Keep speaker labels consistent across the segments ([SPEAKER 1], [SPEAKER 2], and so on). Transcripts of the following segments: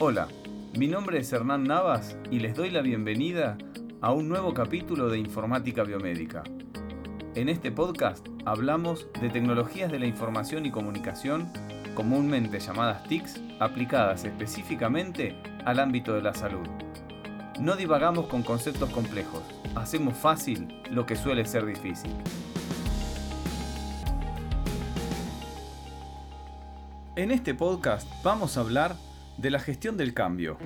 [SPEAKER 1] Hola, mi nombre es Hernán Navas y les doy la bienvenida a un nuevo capítulo de Informática Biomédica. En este podcast hablamos de tecnologías de la información y comunicación, comúnmente llamadas TICs, aplicadas específicamente al ámbito de la salud. No divagamos con conceptos complejos, hacemos fácil lo que suele ser difícil. En este podcast vamos a hablar de la gestión del cambio.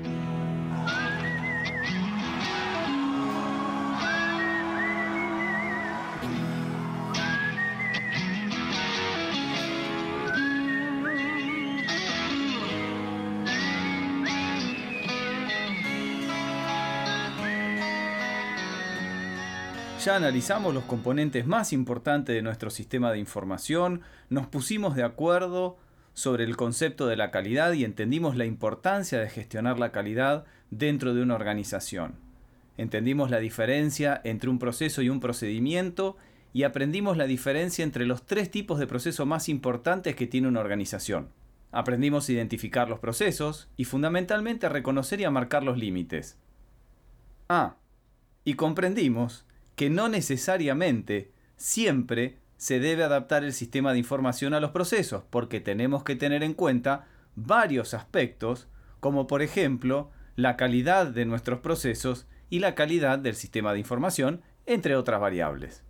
[SPEAKER 1] Ya analizamos los componentes más importantes de nuestro sistema de información, nos pusimos de acuerdo sobre el concepto de la calidad y entendimos la importancia de gestionar la calidad dentro de una organización. Entendimos la diferencia entre un proceso y un procedimiento y aprendimos la diferencia entre los tres tipos de procesos más importantes que tiene una organización. Aprendimos a identificar los procesos y fundamentalmente a reconocer y a marcar los límites. Ah, y comprendimos que no necesariamente siempre se debe adaptar el sistema de información a los procesos, porque tenemos que tener en cuenta varios aspectos, como por ejemplo la calidad de nuestros procesos y la calidad del sistema de información, entre otras variables.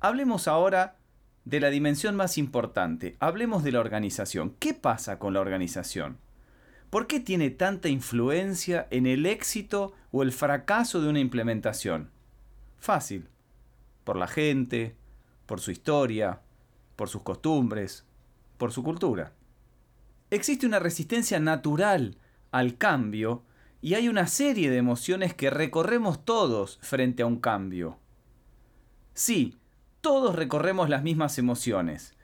[SPEAKER 1] Hablemos ahora de la dimensión más importante, hablemos de la organización. ¿Qué pasa con la organización? ¿Por qué tiene tanta influencia en el éxito o el fracaso de una implementación? Fácil. Por la gente, por su historia, por sus costumbres, por su cultura. Existe una resistencia natural al cambio y hay una serie de emociones que recorremos todos frente a un cambio. Sí, todos recorremos las mismas emociones.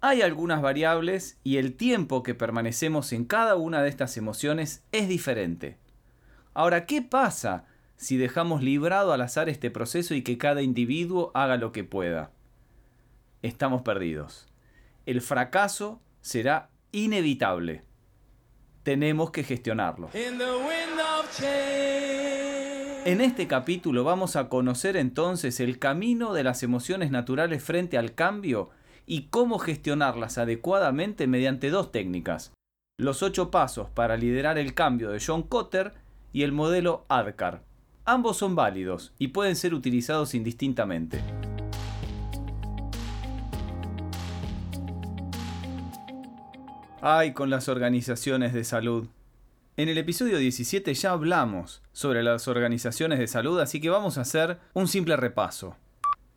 [SPEAKER 1] Hay algunas variables y el tiempo que permanecemos en cada una de estas emociones es diferente. Ahora, ¿qué pasa si dejamos librado al azar este proceso y que cada individuo haga lo que pueda. Estamos perdidos. El fracaso será inevitable. Tenemos que gestionarlo. En este capítulo vamos a conocer entonces el camino de las emociones naturales frente al cambio y cómo gestionarlas adecuadamente mediante dos técnicas. Los ocho pasos para liderar el cambio de John Cotter y el modelo ADCAR. Ambos son válidos y pueden ser utilizados indistintamente. Ay, con las organizaciones de salud. En el episodio 17 ya hablamos sobre las organizaciones de salud, así que vamos a hacer un simple repaso.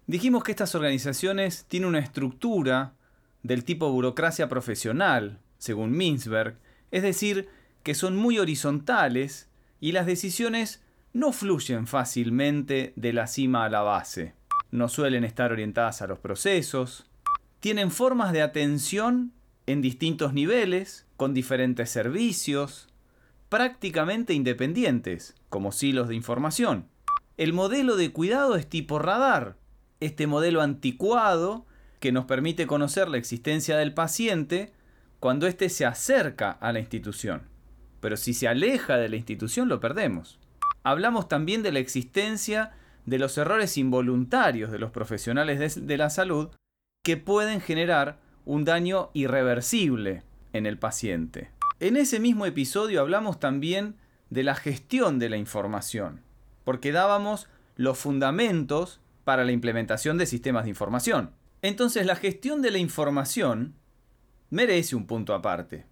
[SPEAKER 1] Dijimos que estas organizaciones tienen una estructura del tipo burocracia profesional, según Mintzberg, es decir, que son muy horizontales y las decisiones no fluyen fácilmente de la cima a la base. No suelen estar orientadas a los procesos. Tienen formas de atención en distintos niveles, con diferentes servicios, prácticamente independientes, como silos de información. El modelo de cuidado es tipo radar, este modelo anticuado que nos permite conocer la existencia del paciente cuando éste se acerca a la institución. Pero si se aleja de la institución lo perdemos hablamos también de la existencia de los errores involuntarios de los profesionales de, la salud que pueden generar un daño irreversible en el paciente. En ese mismo episodio hablamos también de la gestión de la información, porque dábamos los fundamentos para la implementación de sistemas de información. Entonces la gestión de la información merece un punto aparte,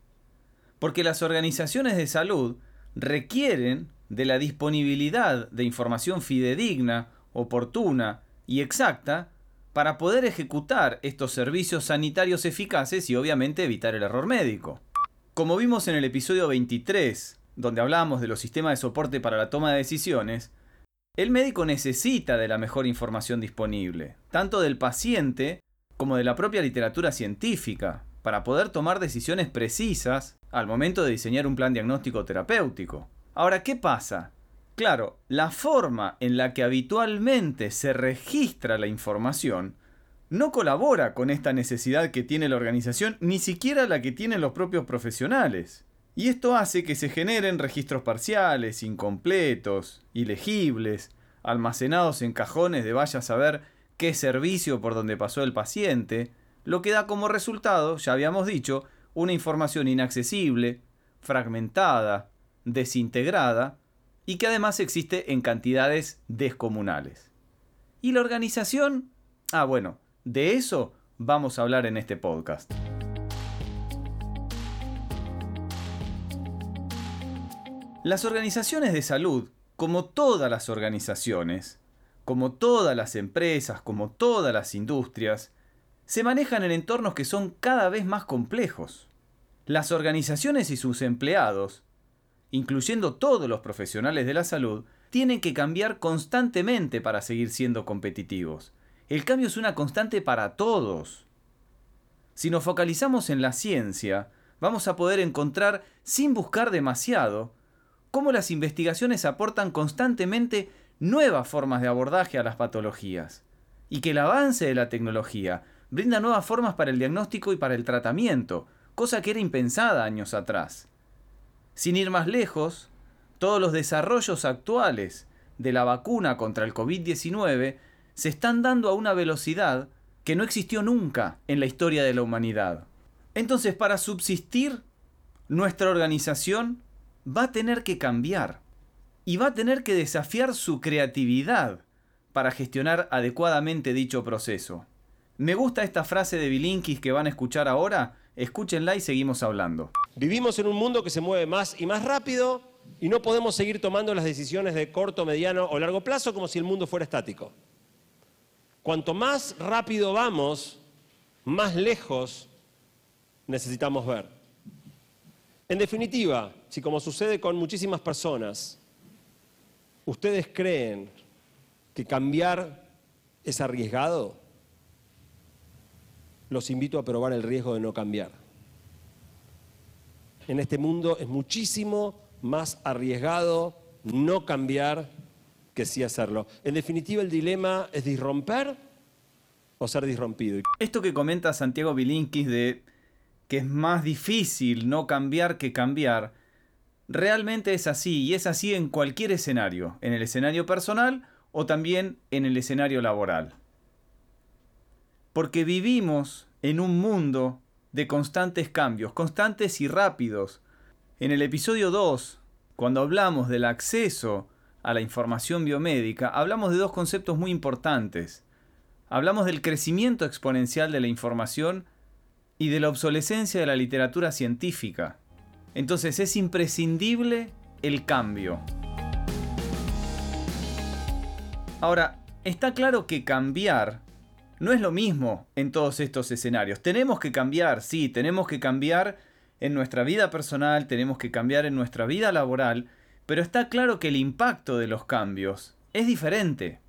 [SPEAKER 1] porque las organizaciones de salud requieren de la disponibilidad de información fidedigna, oportuna y exacta para poder ejecutar estos servicios sanitarios eficaces y obviamente evitar el error médico. Como vimos en el episodio 23, donde hablábamos de los sistemas de soporte para la toma de decisiones, el médico necesita de la mejor información disponible, tanto del paciente como de la propia literatura científica, para poder tomar decisiones precisas al momento de diseñar un plan diagnóstico terapéutico. Ahora, ¿qué pasa? Claro, la forma en la que habitualmente se registra la información no colabora con esta necesidad que tiene la organización, ni siquiera la que tienen los propios profesionales. Y esto hace que se generen registros parciales, incompletos, ilegibles, almacenados en cajones de vaya a saber qué servicio por donde pasó el paciente, lo que da como resultado, ya habíamos dicho, una información inaccesible, fragmentada, desintegrada y que además existe en cantidades descomunales. ¿Y la organización? Ah, bueno, de eso vamos a hablar en este podcast. Las organizaciones de salud, como todas las organizaciones, como todas las empresas, como todas las industrias, se manejan en entornos que son cada vez más complejos. Las organizaciones y sus empleados, incluyendo todos los profesionales de la salud, tienen que cambiar constantemente para seguir siendo competitivos. El cambio es una constante para todos. Si nos focalizamos en la ciencia, vamos a poder encontrar, sin buscar demasiado, cómo las investigaciones aportan constantemente nuevas formas de abordaje a las patologías, y que el avance de la tecnología brinda nuevas formas para el diagnóstico y para el tratamiento, cosa que era impensada años atrás. Sin ir más lejos, todos los desarrollos actuales de la vacuna contra el COVID-19 se están dando a una velocidad que no existió nunca en la historia de la humanidad. Entonces, para subsistir, nuestra organización va a tener que cambiar y va a tener que desafiar su creatividad para gestionar adecuadamente dicho proceso. Me gusta esta frase de Bilinkis que van a escuchar ahora, escúchenla y seguimos hablando.
[SPEAKER 2] Vivimos en un mundo que se mueve más y más rápido y no podemos seguir tomando las decisiones de corto, mediano o largo plazo como si el mundo fuera estático. Cuanto más rápido vamos, más lejos necesitamos ver. En definitiva, si como sucede con muchísimas personas, ustedes creen que cambiar es arriesgado, los invito a probar el riesgo de no cambiar. En este mundo es muchísimo más arriesgado no cambiar que sí hacerlo. En definitiva, el dilema es disromper o ser disrompido.
[SPEAKER 1] Esto que comenta Santiago Bilinkis de que es más difícil no cambiar que cambiar, realmente es así y es así en cualquier escenario, en el escenario personal o también en el escenario laboral. Porque vivimos en un mundo de constantes cambios, constantes y rápidos. En el episodio 2, cuando hablamos del acceso a la información biomédica, hablamos de dos conceptos muy importantes. Hablamos del crecimiento exponencial de la información y de la obsolescencia de la literatura científica. Entonces es imprescindible el cambio. Ahora, está claro que cambiar no es lo mismo en todos estos escenarios. Tenemos que cambiar, sí, tenemos que cambiar en nuestra vida personal, tenemos que cambiar en nuestra vida laboral, pero está claro que el impacto de los cambios es diferente.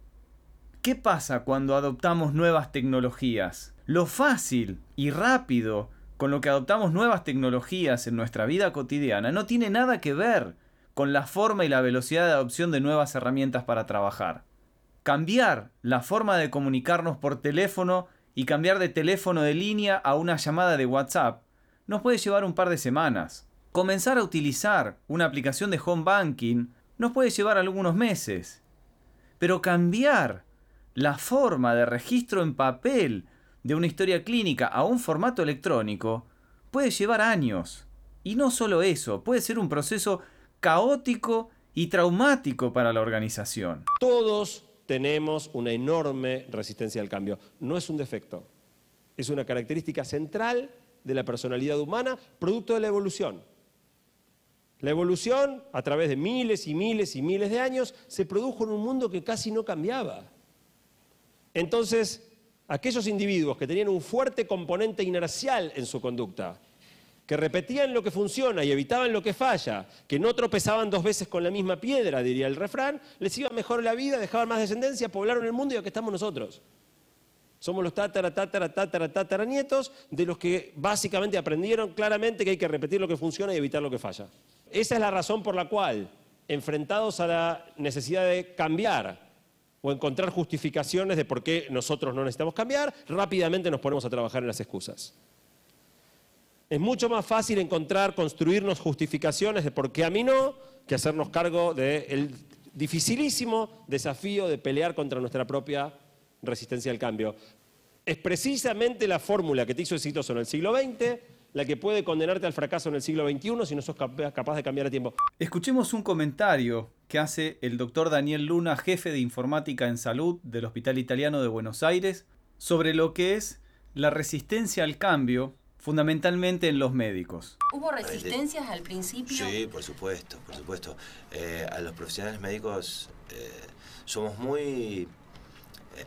[SPEAKER 1] ¿Qué pasa cuando adoptamos nuevas tecnologías? Lo fácil y rápido con lo que adoptamos nuevas tecnologías en nuestra vida cotidiana no tiene nada que ver con la forma y la velocidad de adopción de nuevas herramientas para trabajar. Cambiar la forma de comunicarnos por teléfono y cambiar de teléfono de línea a una llamada de WhatsApp nos puede llevar un par de semanas. Comenzar a utilizar una aplicación de home banking nos puede llevar algunos meses. Pero cambiar la forma de registro en papel de una historia clínica a un formato electrónico puede llevar años. Y no solo eso, puede ser un proceso caótico y traumático para la organización.
[SPEAKER 2] Todos tenemos una enorme resistencia al cambio. No es un defecto, es una característica central de la personalidad humana, producto de la evolución. La evolución, a través de miles y miles y miles de años, se produjo en un mundo que casi no cambiaba. Entonces, aquellos individuos que tenían un fuerte componente inercial en su conducta, que repetían lo que funciona y evitaban lo que falla, que no tropezaban dos veces con la misma piedra, diría el refrán, les iba mejor la vida, dejaban más descendencia, poblaron el mundo y aquí estamos nosotros. Somos los tatara, tatara, tatara, tatara de los que básicamente aprendieron claramente que hay que repetir lo que funciona y evitar lo que falla. Esa es la razón por la cual, enfrentados a la necesidad de cambiar o encontrar justificaciones de por qué nosotros no necesitamos cambiar, rápidamente nos ponemos a trabajar en las excusas. Es mucho más fácil encontrar, construirnos justificaciones de por qué a mí no, que hacernos cargo del dificilísimo desafío de pelear contra nuestra propia resistencia al cambio. Es precisamente la fórmula que te hizo exitoso en el siglo XX la que puede condenarte al fracaso en el siglo XXI si no sos capaz de cambiar a tiempo.
[SPEAKER 1] Escuchemos un comentario que hace el doctor Daniel Luna, jefe de informática en salud del Hospital Italiano de Buenos Aires, sobre lo que es la resistencia al cambio, fundamentalmente en los médicos.
[SPEAKER 3] ¿Hubo resistencias al principio?
[SPEAKER 4] Sí, por supuesto, por supuesto. Eh, a los profesionales médicos eh, somos muy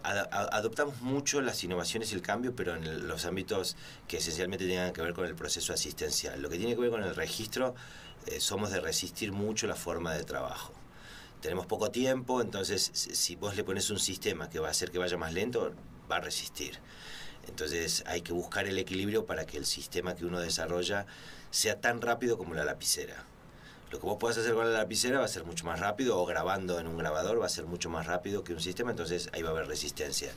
[SPEAKER 4] adoptamos mucho las innovaciones y el cambio, pero en los ámbitos que esencialmente tengan que ver con el proceso asistencial. Lo que tiene que ver con el registro, eh, somos de resistir mucho la forma de trabajo. Tenemos poco tiempo, entonces si vos le pones un sistema que va a hacer que vaya más lento, va a resistir. Entonces hay que buscar el equilibrio para que el sistema que uno desarrolla sea tan rápido como la lapicera. Lo que vos podés hacer con la lapicera va a ser mucho más rápido, o grabando en un grabador va a ser mucho más rápido que un sistema, entonces ahí va a haber resistencia.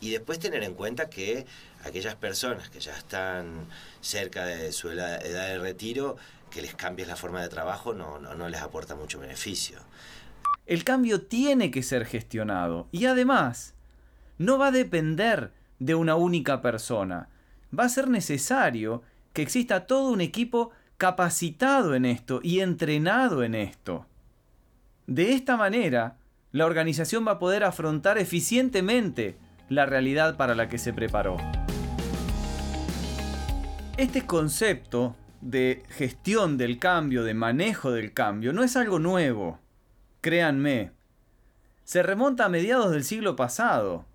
[SPEAKER 4] Y después tener en cuenta que aquellas personas que ya están cerca de su edad de retiro, que les cambies la forma de trabajo no, no, no les aporta mucho beneficio.
[SPEAKER 1] El cambio tiene que ser gestionado y además no va a depender de una única persona. Va a ser necesario que exista todo un equipo capacitado en esto y entrenado en esto. De esta manera, la organización va a poder afrontar eficientemente la realidad para la que se preparó. Este concepto de gestión del cambio, de manejo del cambio, no es algo nuevo. Créanme. Se remonta a mediados del siglo pasado.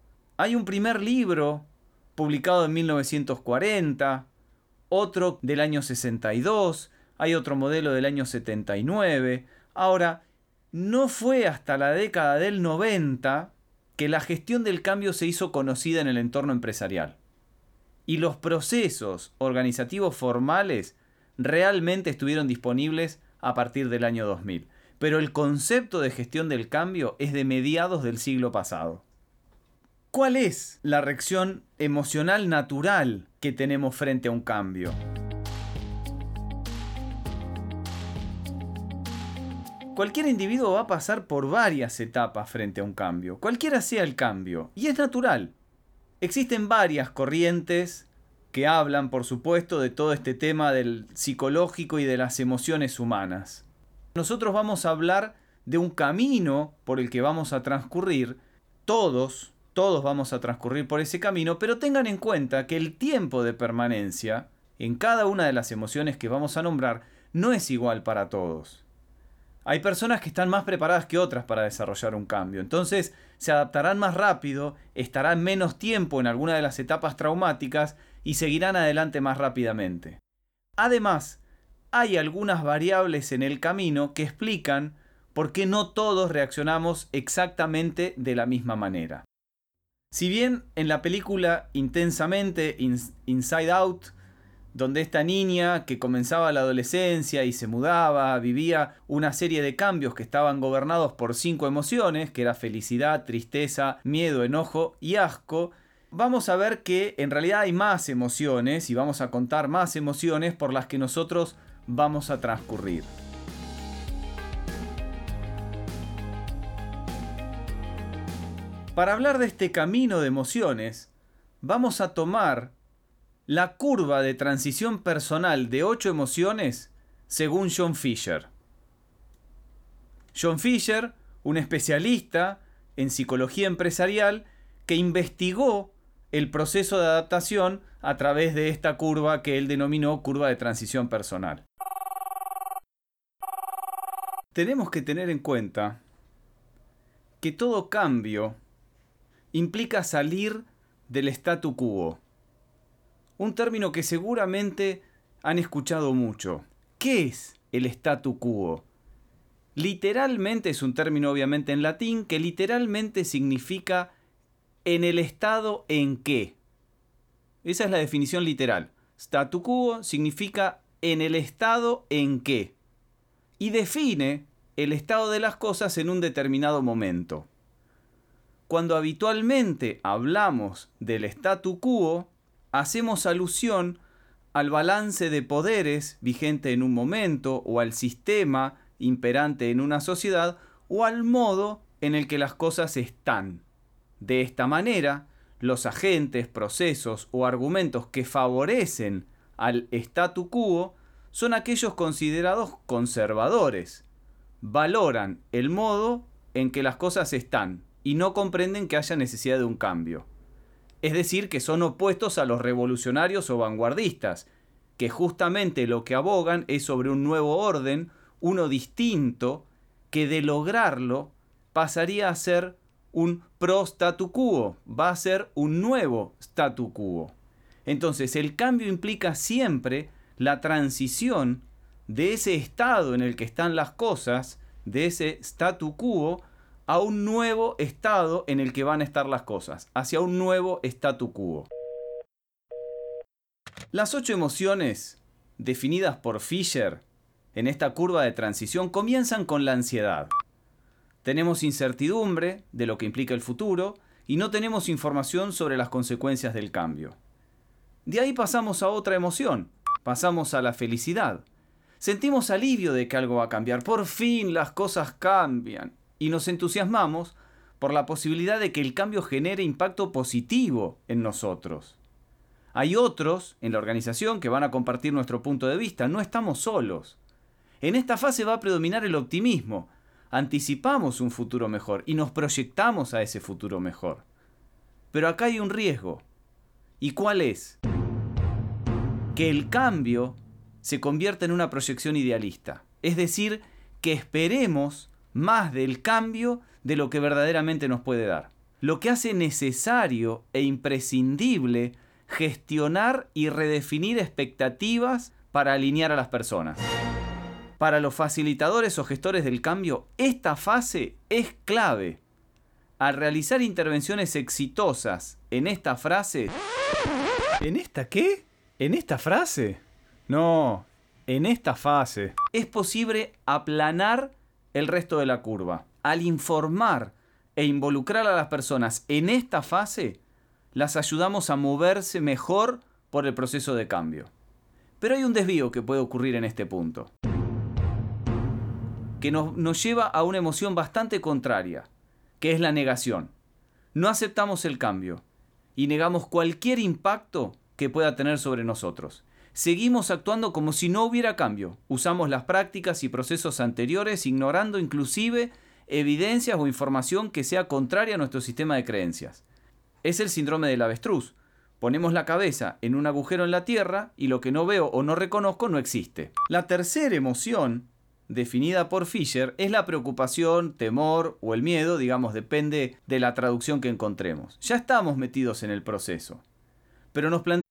[SPEAKER 1] Hay un primer libro, publicado en 1940, otro del año 62, hay otro modelo del año 79. Ahora, no fue hasta la década del 90 que la gestión del cambio se hizo conocida en el entorno empresarial. Y los procesos organizativos formales realmente estuvieron disponibles a partir del año 2000. Pero el concepto de gestión del cambio es de mediados del siglo pasado. ¿Cuál es la reacción emocional natural que tenemos frente a un cambio? Cualquier individuo va a pasar por varias etapas frente a un cambio, cualquiera sea el cambio, y es natural. Existen varias corrientes que hablan, por supuesto, de todo este tema del psicológico y de las emociones humanas. Nosotros vamos a hablar de un camino por el que vamos a transcurrir todos todos vamos a transcurrir por ese camino, pero tengan en cuenta que el tiempo de permanencia en cada una de las emociones que vamos a nombrar no es igual para todos. Hay personas que están más preparadas que otras para desarrollar un cambio, entonces se adaptarán más rápido, estarán menos tiempo en alguna de las etapas traumáticas y seguirán adelante más rápidamente. Además, hay algunas variables en el camino que explican por qué no todos reaccionamos exactamente de la misma manera. Si bien en la película intensamente Inside Out, donde esta niña que comenzaba la adolescencia y se mudaba, vivía una serie de cambios que estaban gobernados por cinco emociones, que era felicidad, tristeza, miedo, enojo y asco, vamos a ver que en realidad hay más emociones y vamos a contar más emociones por las que nosotros vamos a transcurrir. Para hablar de este camino de emociones, vamos a tomar la curva de transición personal de ocho emociones según John Fisher. John Fisher, un especialista en psicología empresarial que investigó el proceso de adaptación a través de esta curva que él denominó curva de transición personal. Tenemos que tener en cuenta que todo cambio implica salir del statu quo. Un término que seguramente han escuchado mucho. ¿Qué es el statu quo? Literalmente es un término obviamente en latín que literalmente significa en el estado en que. Esa es la definición literal. Statu quo significa en el estado en que. Y define el estado de las cosas en un determinado momento. Cuando habitualmente hablamos del statu quo, hacemos alusión al balance de poderes vigente en un momento o al sistema imperante en una sociedad o al modo en el que las cosas están. De esta manera, los agentes, procesos o argumentos que favorecen al statu quo son aquellos considerados conservadores. Valoran el modo en que las cosas están y no comprenden que haya necesidad de un cambio. Es decir, que son opuestos a los revolucionarios o vanguardistas, que justamente lo que abogan es sobre un nuevo orden, uno distinto, que de lograrlo pasaría a ser un pro statu quo, va a ser un nuevo statu quo. Entonces el cambio implica siempre la transición de ese estado en el que están las cosas, de ese statu quo, a un nuevo estado en el que van a estar las cosas, hacia un nuevo statu quo. Las ocho emociones, definidas por Fisher en esta curva de transición, comienzan con la ansiedad. Tenemos incertidumbre de lo que implica el futuro y no tenemos información sobre las consecuencias del cambio. De ahí pasamos a otra emoción, pasamos a la felicidad. Sentimos alivio de que algo va a cambiar, por fin las cosas cambian y nos entusiasmamos por la posibilidad de que el cambio genere impacto positivo en nosotros. Hay otros en la organización que van a compartir nuestro punto de vista, no estamos solos. En esta fase va a predominar el optimismo, anticipamos un futuro mejor y nos proyectamos a ese futuro mejor. Pero acá hay un riesgo. ¿Y cuál es? Que el cambio se convierta en una proyección idealista. Es decir, que esperemos más del cambio de lo que verdaderamente nos puede dar. Lo que hace necesario e imprescindible gestionar y redefinir expectativas para alinear a las personas. Para los facilitadores o gestores del cambio, esta fase es clave. Al realizar intervenciones exitosas en esta frase... ¿En esta qué? ¿En esta frase? No, en esta fase. Es posible aplanar el resto de la curva. Al informar e involucrar a las personas en esta fase, las ayudamos a moverse mejor por el proceso de cambio. Pero hay un desvío que puede ocurrir en este punto, que nos, nos lleva a una emoción bastante contraria, que es la negación. No aceptamos el cambio y negamos cualquier impacto que pueda tener sobre nosotros seguimos actuando como si no hubiera cambio. Usamos las prácticas y procesos anteriores ignorando inclusive evidencias o información que sea contraria a nuestro sistema de creencias. Es el síndrome del avestruz. Ponemos la cabeza en un agujero en la tierra y lo que no veo o no reconozco no existe. La tercera emoción, definida por Fisher, es la preocupación, temor o el miedo, digamos, depende de la traducción que encontremos. Ya estamos metidos en el proceso. Pero nos planteamos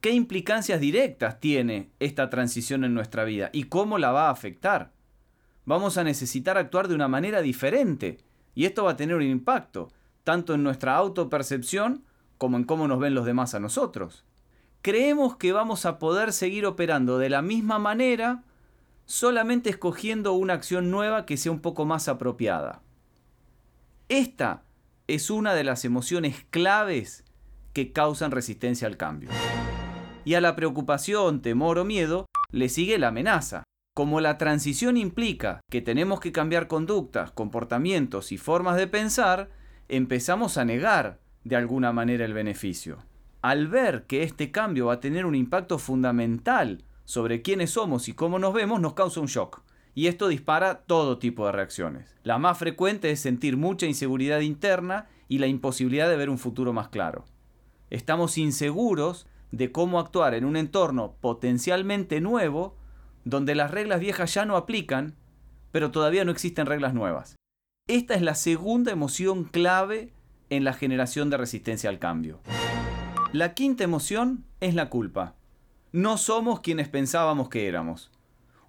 [SPEAKER 1] qué implicancias directas tiene esta transición en nuestra vida y cómo la va a afectar. Vamos a necesitar actuar de una manera diferente y esto va a tener un impacto tanto en nuestra autopercepción como en cómo nos ven los demás a nosotros. Creemos que vamos a poder seguir operando de la misma manera solamente escogiendo una acción nueva que sea un poco más apropiada. Esta es una de las emociones claves que causan resistencia al cambio. Y a la preocupación, temor o miedo le sigue la amenaza. Como la transición implica que tenemos que cambiar conductas, comportamientos y formas de pensar, empezamos a negar de alguna manera el beneficio. Al ver que este cambio va a tener un impacto fundamental sobre quiénes somos y cómo nos vemos, nos causa un shock. Y esto dispara todo tipo de reacciones. La más frecuente es sentir mucha inseguridad interna y la imposibilidad de ver un futuro más claro. Estamos inseguros de cómo actuar en un entorno potencialmente nuevo, donde las reglas viejas ya no aplican, pero todavía no existen reglas nuevas. Esta es la segunda emoción clave en la generación de resistencia al cambio. La quinta emoción es la culpa. No somos quienes pensábamos que éramos.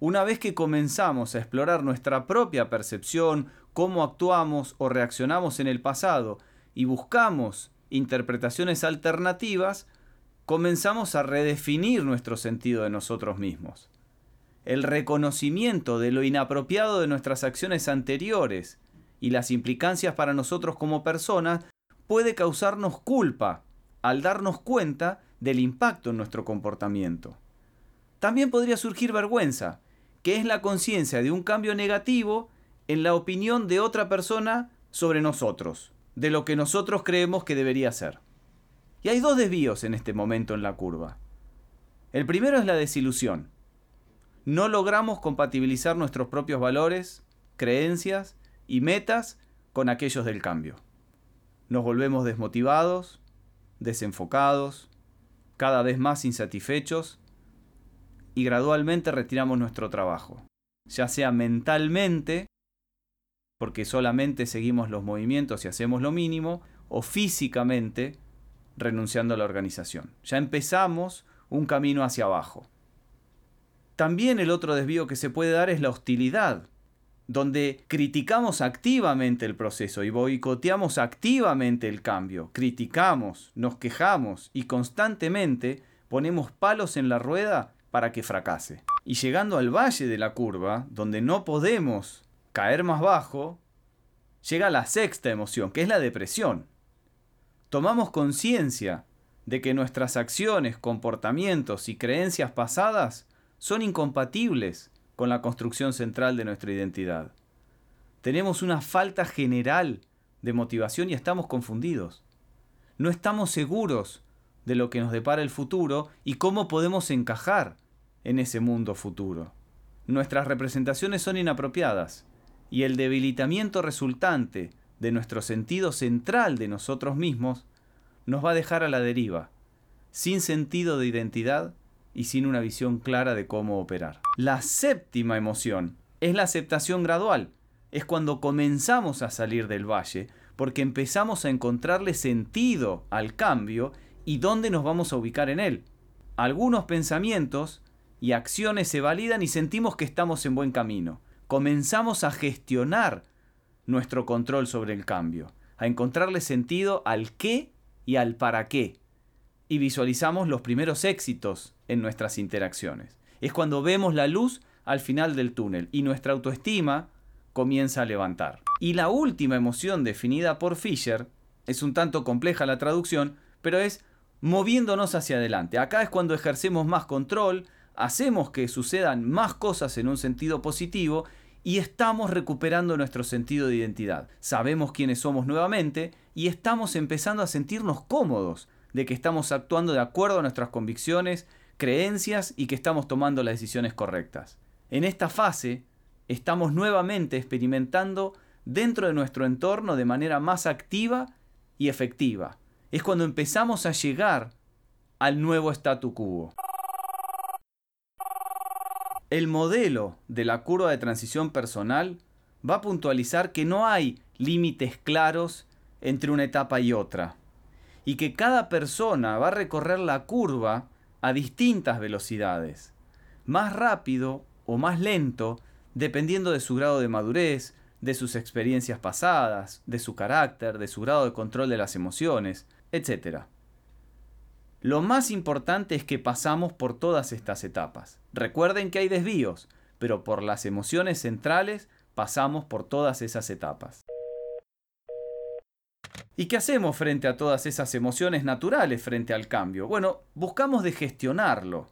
[SPEAKER 1] Una vez que comenzamos a explorar nuestra propia percepción, cómo actuamos o reaccionamos en el pasado y buscamos interpretaciones alternativas, comenzamos a redefinir nuestro sentido de nosotros mismos. El reconocimiento de lo inapropiado de nuestras acciones anteriores y las implicancias para nosotros como personas puede causarnos culpa al darnos cuenta del impacto en nuestro comportamiento. También podría surgir vergüenza, que es la conciencia de un cambio negativo en la opinión de otra persona sobre nosotros, de lo que nosotros creemos que debería ser. Y hay dos desvíos en este momento en la curva. El primero es la desilusión. No logramos compatibilizar nuestros propios valores, creencias y metas con aquellos del cambio. Nos volvemos desmotivados, desenfocados, cada vez más insatisfechos y gradualmente retiramos nuestro trabajo, ya sea mentalmente, porque solamente seguimos los movimientos y hacemos lo mínimo, o físicamente, renunciando a la organización. Ya empezamos un camino hacia abajo. También el otro desvío que se puede dar es la hostilidad donde criticamos activamente el proceso y boicoteamos activamente el cambio, criticamos, nos quejamos y constantemente ponemos palos en la rueda para que fracase. Y llegando al valle de la curva, donde no podemos caer más bajo, llega la sexta emoción, que es la depresión. Tomamos conciencia de que nuestras acciones, comportamientos y creencias pasadas son incompatibles con la construcción central de nuestra identidad. Tenemos una falta general de motivación y estamos confundidos. No estamos seguros de lo que nos depara el futuro y cómo podemos encajar en ese mundo futuro. Nuestras representaciones son inapropiadas y el debilitamiento resultante de nuestro sentido central de nosotros mismos nos va a dejar a la deriva, sin sentido de identidad y sin una visión clara de cómo operar. La séptima emoción es la aceptación gradual. Es cuando comenzamos a salir del valle porque empezamos a encontrarle sentido al cambio y dónde nos vamos a ubicar en él. Algunos pensamientos y acciones se validan y sentimos que estamos en buen camino. Comenzamos a gestionar nuestro control sobre el cambio, a encontrarle sentido al qué y al para qué. Y visualizamos los primeros éxitos en nuestras interacciones. Es cuando vemos la luz al final del túnel y nuestra autoestima comienza a levantar. Y la última emoción definida por Fisher, es un tanto compleja la traducción, pero es moviéndonos hacia adelante. Acá es cuando ejercemos más control, hacemos que sucedan más cosas en un sentido positivo y estamos recuperando nuestro sentido de identidad. Sabemos quiénes somos nuevamente y estamos empezando a sentirnos cómodos de que estamos actuando de acuerdo a nuestras convicciones creencias y que estamos tomando las decisiones correctas. En esta fase estamos nuevamente experimentando dentro de nuestro entorno de manera más activa y efectiva. Es cuando empezamos a llegar al nuevo statu quo. El modelo de la curva de transición personal va a puntualizar que no hay límites claros entre una etapa y otra, y que cada persona va a recorrer la curva a distintas velocidades, más rápido o más lento, dependiendo de su grado de madurez, de sus experiencias pasadas, de su carácter, de su grado de control de las emociones, etc. Lo más importante es que pasamos por todas estas etapas. Recuerden que hay desvíos, pero por las emociones centrales pasamos por todas esas etapas. ¿Y qué hacemos frente a todas esas emociones naturales frente al cambio? Bueno, buscamos de gestionarlo.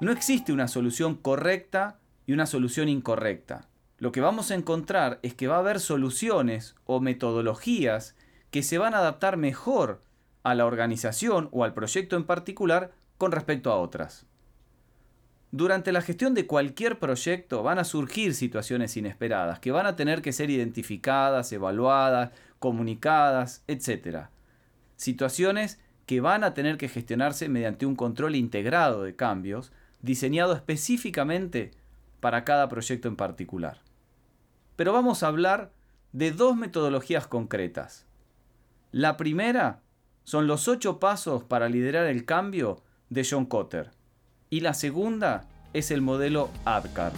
[SPEAKER 1] No existe una solución correcta y una solución incorrecta. Lo que vamos a encontrar es que va a haber soluciones o metodologías que se van a adaptar mejor a la organización o al proyecto en particular con respecto a otras. Durante la gestión de cualquier proyecto van a surgir situaciones inesperadas que van a tener que ser identificadas, evaluadas, comunicadas, etc. Situaciones que van a tener que gestionarse mediante un control integrado de cambios diseñado específicamente para cada proyecto en particular. Pero vamos a hablar de dos metodologías concretas. La primera son los ocho pasos para liderar el cambio de John Cotter y la segunda es el modelo ADCAR.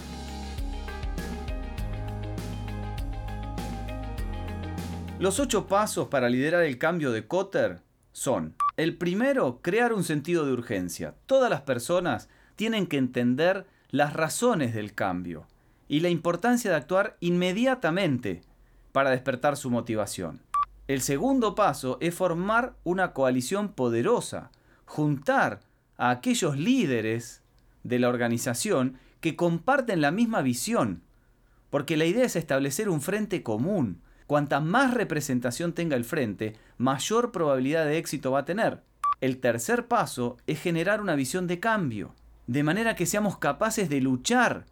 [SPEAKER 1] Los ocho pasos para liderar el cambio de Cotter son, el primero, crear un sentido de urgencia. Todas las personas tienen que entender las razones del cambio y la importancia de actuar inmediatamente para despertar su motivación. El segundo paso es formar una coalición poderosa, juntar a aquellos líderes de la organización que comparten la misma visión, porque la idea es establecer un frente común. Cuanta más representación tenga el frente, mayor probabilidad de éxito va a tener. El tercer paso es generar una visión de cambio, de manera que seamos capaces de luchar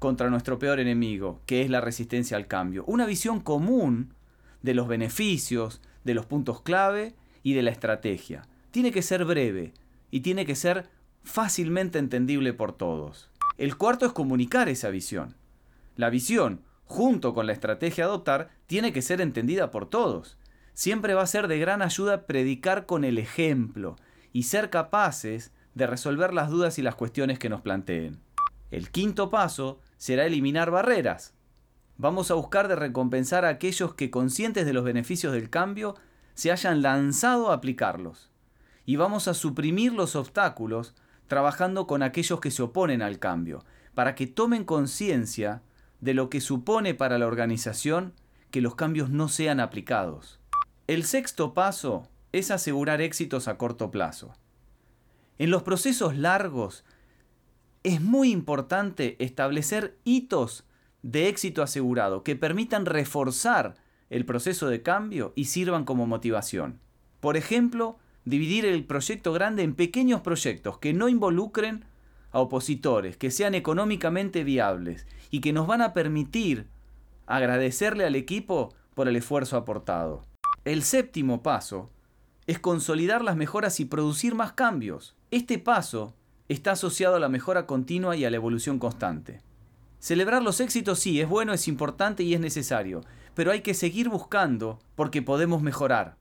[SPEAKER 1] contra nuestro peor enemigo, que es la resistencia al cambio. Una visión común de los beneficios, de los puntos clave y de la estrategia. Tiene que ser breve, y tiene que ser fácilmente entendible por todos. El cuarto es comunicar esa visión. La visión, junto con la estrategia a adoptar, tiene que ser entendida por todos. Siempre va a ser de gran ayuda predicar con el ejemplo y ser capaces de resolver las dudas y las cuestiones que nos planteen. El quinto paso será eliminar barreras. Vamos a buscar de recompensar a aquellos que, conscientes de los beneficios del cambio, se hayan lanzado a aplicarlos y vamos a suprimir los obstáculos trabajando con aquellos que se oponen al cambio, para que tomen conciencia de lo que supone para la organización que los cambios no sean aplicados. El sexto paso es asegurar éxitos a corto plazo. En los procesos largos es muy importante establecer hitos de éxito asegurado que permitan reforzar el proceso de cambio y sirvan como motivación. Por ejemplo, dividir el proyecto grande en pequeños proyectos que no involucren a opositores, que sean económicamente viables y que nos van a permitir agradecerle al equipo por el esfuerzo aportado. El séptimo paso es consolidar las mejoras y producir más cambios. Este paso está asociado a la mejora continua y a la evolución constante. Celebrar los éxitos sí, es bueno, es importante y es necesario, pero hay que seguir buscando porque podemos mejorar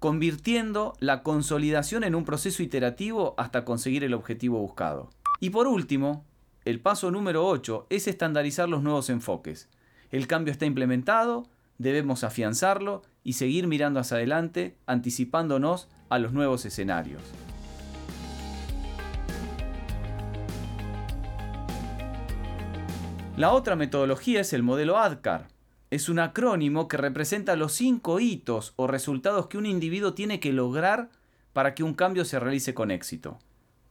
[SPEAKER 1] convirtiendo la consolidación en un proceso iterativo hasta conseguir el objetivo buscado. Y por último, el paso número 8 es estandarizar los nuevos enfoques. El cambio está implementado, debemos afianzarlo y seguir mirando hacia adelante, anticipándonos a los nuevos escenarios. La otra metodología es el modelo ADCAR, es un acrónimo que representa los cinco hitos o resultados que un individuo tiene que lograr para que un cambio se realice con éxito.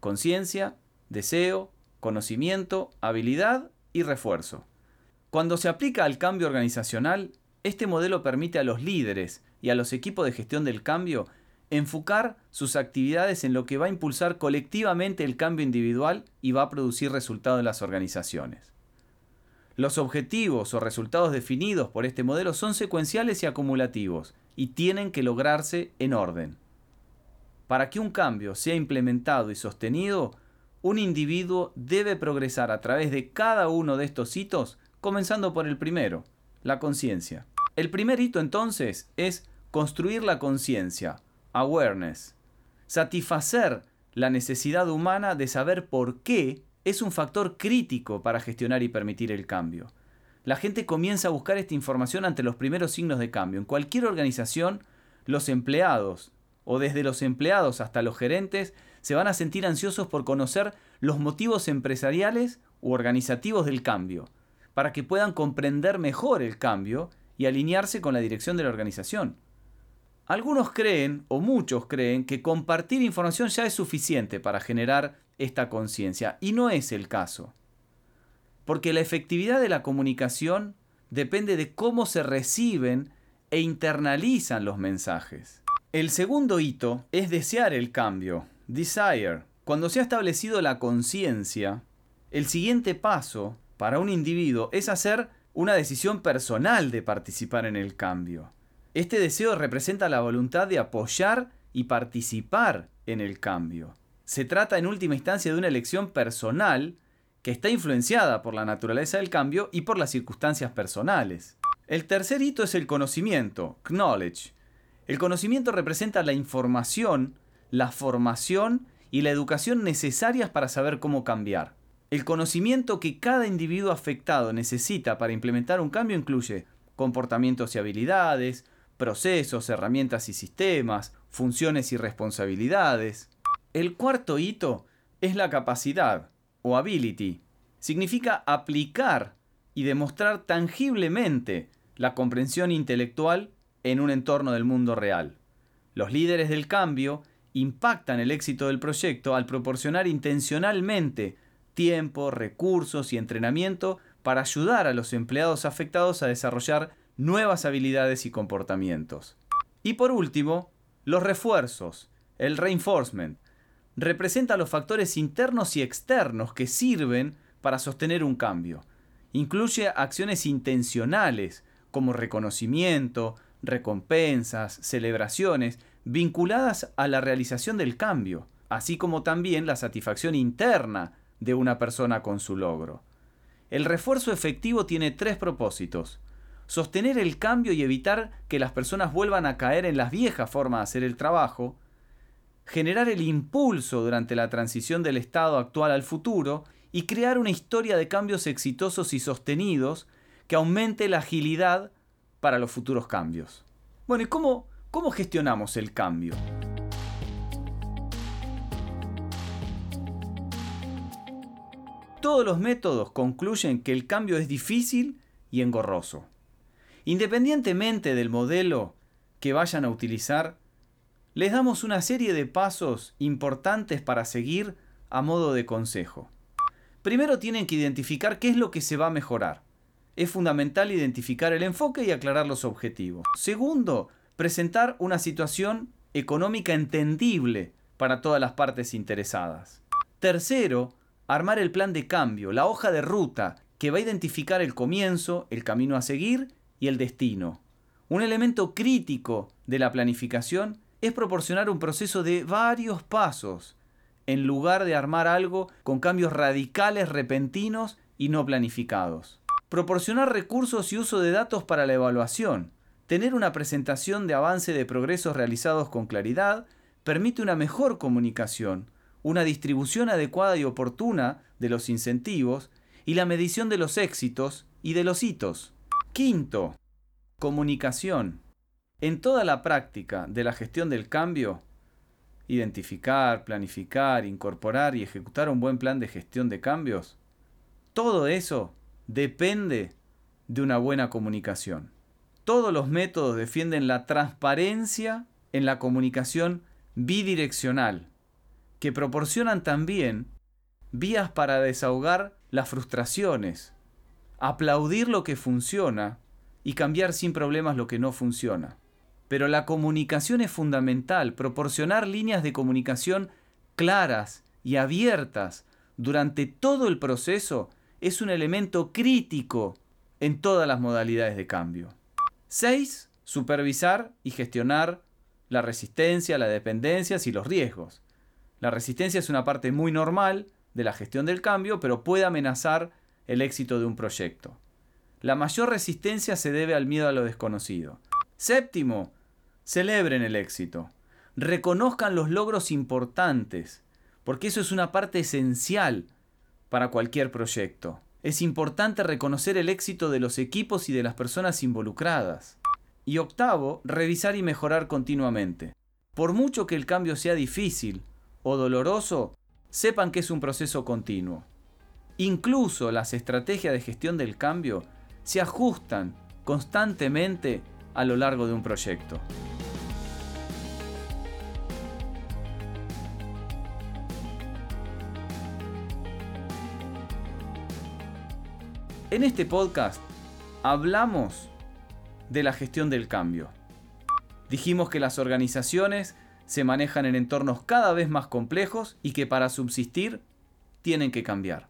[SPEAKER 1] Conciencia, deseo, conocimiento, habilidad y refuerzo. Cuando se aplica al cambio organizacional, este modelo permite a los líderes y a los equipos de gestión del cambio enfocar sus actividades en lo que va a impulsar colectivamente el cambio individual y va a producir resultados en las organizaciones. Los objetivos o resultados definidos por este modelo son secuenciales y acumulativos y tienen que lograrse en orden. Para que un cambio sea implementado y sostenido, un individuo debe progresar a través de cada uno de estos hitos, comenzando por el primero, la conciencia. El primer hito entonces es construir la conciencia, awareness, satisfacer la necesidad humana de saber por qué es un factor crítico para gestionar y permitir el cambio. La gente comienza a buscar esta información ante los primeros signos de cambio. En cualquier organización, los empleados, o desde los empleados hasta los gerentes, se van a sentir ansiosos por conocer los motivos empresariales u organizativos del cambio, para que puedan comprender mejor el cambio y alinearse con la dirección de la organización. Algunos creen, o muchos creen, que compartir información ya es suficiente para generar esta conciencia, y no es el caso. Porque la efectividad de la comunicación depende de cómo se reciben e internalizan los mensajes. El segundo hito es desear el cambio, desire. Cuando se ha establecido la conciencia, el siguiente paso para un individuo es hacer una decisión personal de participar en el cambio. Este deseo representa la voluntad de apoyar y participar en el cambio. Se trata en última instancia de una elección personal que está influenciada por la naturaleza del cambio y por las circunstancias personales. El tercer hito es el conocimiento, knowledge. El conocimiento representa la información, la formación y la educación necesarias para saber cómo cambiar. El conocimiento que cada individuo afectado necesita para implementar un cambio incluye comportamientos y habilidades, procesos, herramientas y sistemas, funciones y responsabilidades. El cuarto hito es la capacidad o ability. Significa aplicar y demostrar tangiblemente la comprensión intelectual en un entorno del mundo real. Los líderes del cambio impactan el éxito del proyecto al proporcionar intencionalmente tiempo, recursos y entrenamiento para ayudar a los empleados afectados a desarrollar nuevas habilidades y comportamientos. Y por último, los refuerzos, el reinforcement, representa los factores internos y externos que sirven para sostener un cambio. Incluye acciones intencionales como reconocimiento, recompensas, celebraciones, vinculadas a la realización del cambio, así como también la satisfacción interna de una persona con su logro. El refuerzo efectivo tiene tres propósitos sostener el cambio y evitar que las personas vuelvan a caer en las viejas formas de hacer el trabajo, generar el impulso durante la transición del estado actual al futuro y crear una historia de cambios exitosos y sostenidos que aumente la agilidad para los futuros cambios. Bueno, ¿y cómo, cómo gestionamos el cambio? Todos los métodos concluyen que el cambio es difícil y engorroso. Independientemente del modelo que vayan a utilizar, les damos una serie de pasos importantes para seguir a modo de consejo. Primero tienen que identificar qué es lo que se va a mejorar. Es fundamental identificar el enfoque y aclarar los objetivos. Segundo, presentar una situación económica entendible para todas las partes interesadas. Tercero, armar el plan de cambio, la hoja de ruta, que va a identificar el comienzo, el camino a seguir y el destino. Un elemento crítico de la planificación es proporcionar un proceso de varios pasos, en lugar de armar algo con cambios radicales, repentinos y no planificados. Proporcionar recursos y uso de datos para la evaluación. Tener una presentación de avance de progresos realizados con claridad permite una mejor comunicación, una distribución adecuada y oportuna de los incentivos y la medición de los éxitos y de los hitos. Quinto, comunicación. En toda la práctica de la gestión del cambio, identificar, planificar, incorporar y ejecutar un buen plan de gestión de cambios, todo eso depende de una buena comunicación. Todos los métodos defienden la transparencia en la comunicación bidireccional, que proporcionan también vías para desahogar las frustraciones, aplaudir lo que funciona y cambiar sin problemas lo que no funciona. Pero la comunicación es fundamental, proporcionar líneas de comunicación claras y abiertas durante todo el proceso es un elemento crítico en todas las modalidades de cambio. 6. Supervisar y gestionar la resistencia, las dependencias y los riesgos. La resistencia es una parte muy normal de la gestión del cambio, pero puede amenazar el éxito de un proyecto. La mayor resistencia se debe al miedo a lo desconocido. Séptimo, celebren el éxito. Reconozcan los logros importantes, porque eso es una parte esencial para cualquier proyecto. Es importante reconocer el éxito de los equipos y de las personas involucradas. Y octavo, revisar y mejorar continuamente. Por mucho que el cambio sea difícil o doloroso, sepan que es un proceso continuo. Incluso las estrategias de gestión del cambio se ajustan constantemente a lo largo de un proyecto. En este podcast hablamos de la gestión del cambio. Dijimos que las organizaciones se manejan en entornos cada vez más complejos y que para subsistir tienen que cambiar.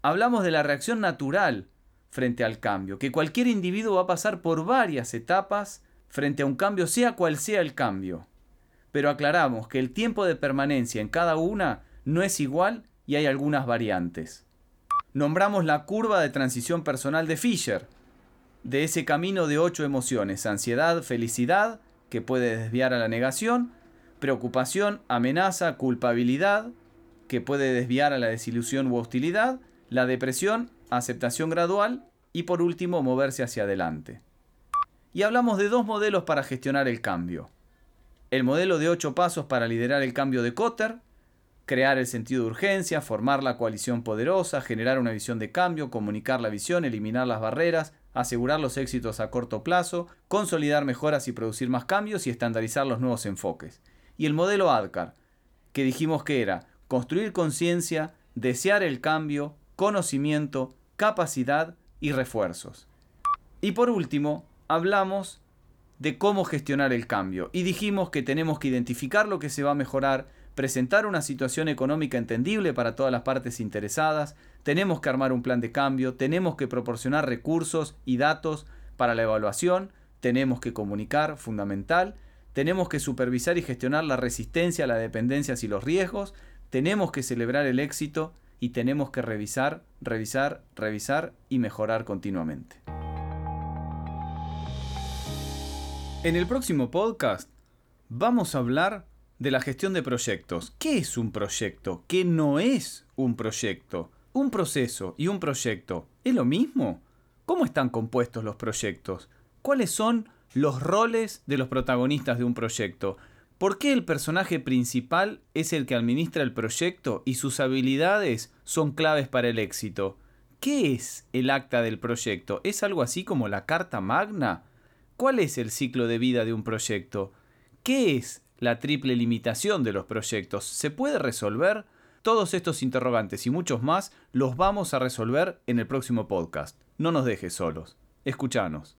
[SPEAKER 1] Hablamos de la reacción natural frente al cambio, que cualquier individuo va a pasar por varias etapas frente a un cambio, sea cual sea el cambio. Pero aclaramos que el tiempo de permanencia en cada una no es igual y hay algunas variantes. Nombramos la curva de transición personal de Fisher, de ese camino de ocho emociones, ansiedad, felicidad, que puede desviar a la negación, preocupación, amenaza, culpabilidad, que puede desviar a la desilusión u hostilidad, la depresión, aceptación gradual y por último moverse hacia adelante. Y hablamos de dos modelos para gestionar el cambio. El modelo de ocho pasos para liderar el cambio de Cotter, crear el sentido de urgencia, formar la coalición poderosa, generar una visión de cambio, comunicar la visión, eliminar las barreras, asegurar los éxitos a corto plazo, consolidar mejoras y producir más cambios y estandarizar los nuevos enfoques. Y el modelo ADCAR, que dijimos que era construir conciencia, desear el cambio, conocimiento, capacidad y refuerzos. Y por último, hablamos de cómo gestionar el cambio y dijimos que tenemos que identificar lo que se va a mejorar, presentar una situación económica entendible para todas las partes interesadas, tenemos que armar un plan de cambio, tenemos que proporcionar recursos y datos para la evaluación, tenemos que comunicar, fundamental, tenemos que supervisar y gestionar la resistencia, las dependencias y los riesgos, tenemos que celebrar el éxito y tenemos que revisar, revisar, revisar y mejorar continuamente. En el próximo podcast vamos a hablar de la gestión de proyectos. ¿Qué es un proyecto? ¿Qué no es un proyecto? ¿Un proceso y un proyecto es lo mismo? ¿Cómo están compuestos los proyectos? ¿Cuáles son los roles de los protagonistas de un proyecto? ¿Por qué el personaje principal es el que administra el proyecto y sus habilidades son claves para el éxito? ¿Qué es el acta del proyecto? ¿Es algo así como la Carta Magna? ¿Cuál es el ciclo de vida de un proyecto? ¿Qué es la triple limitación de los proyectos? ¿Se puede resolver? Todos estos interrogantes y muchos más los vamos a resolver en el próximo podcast. No nos dejes solos. Escuchanos.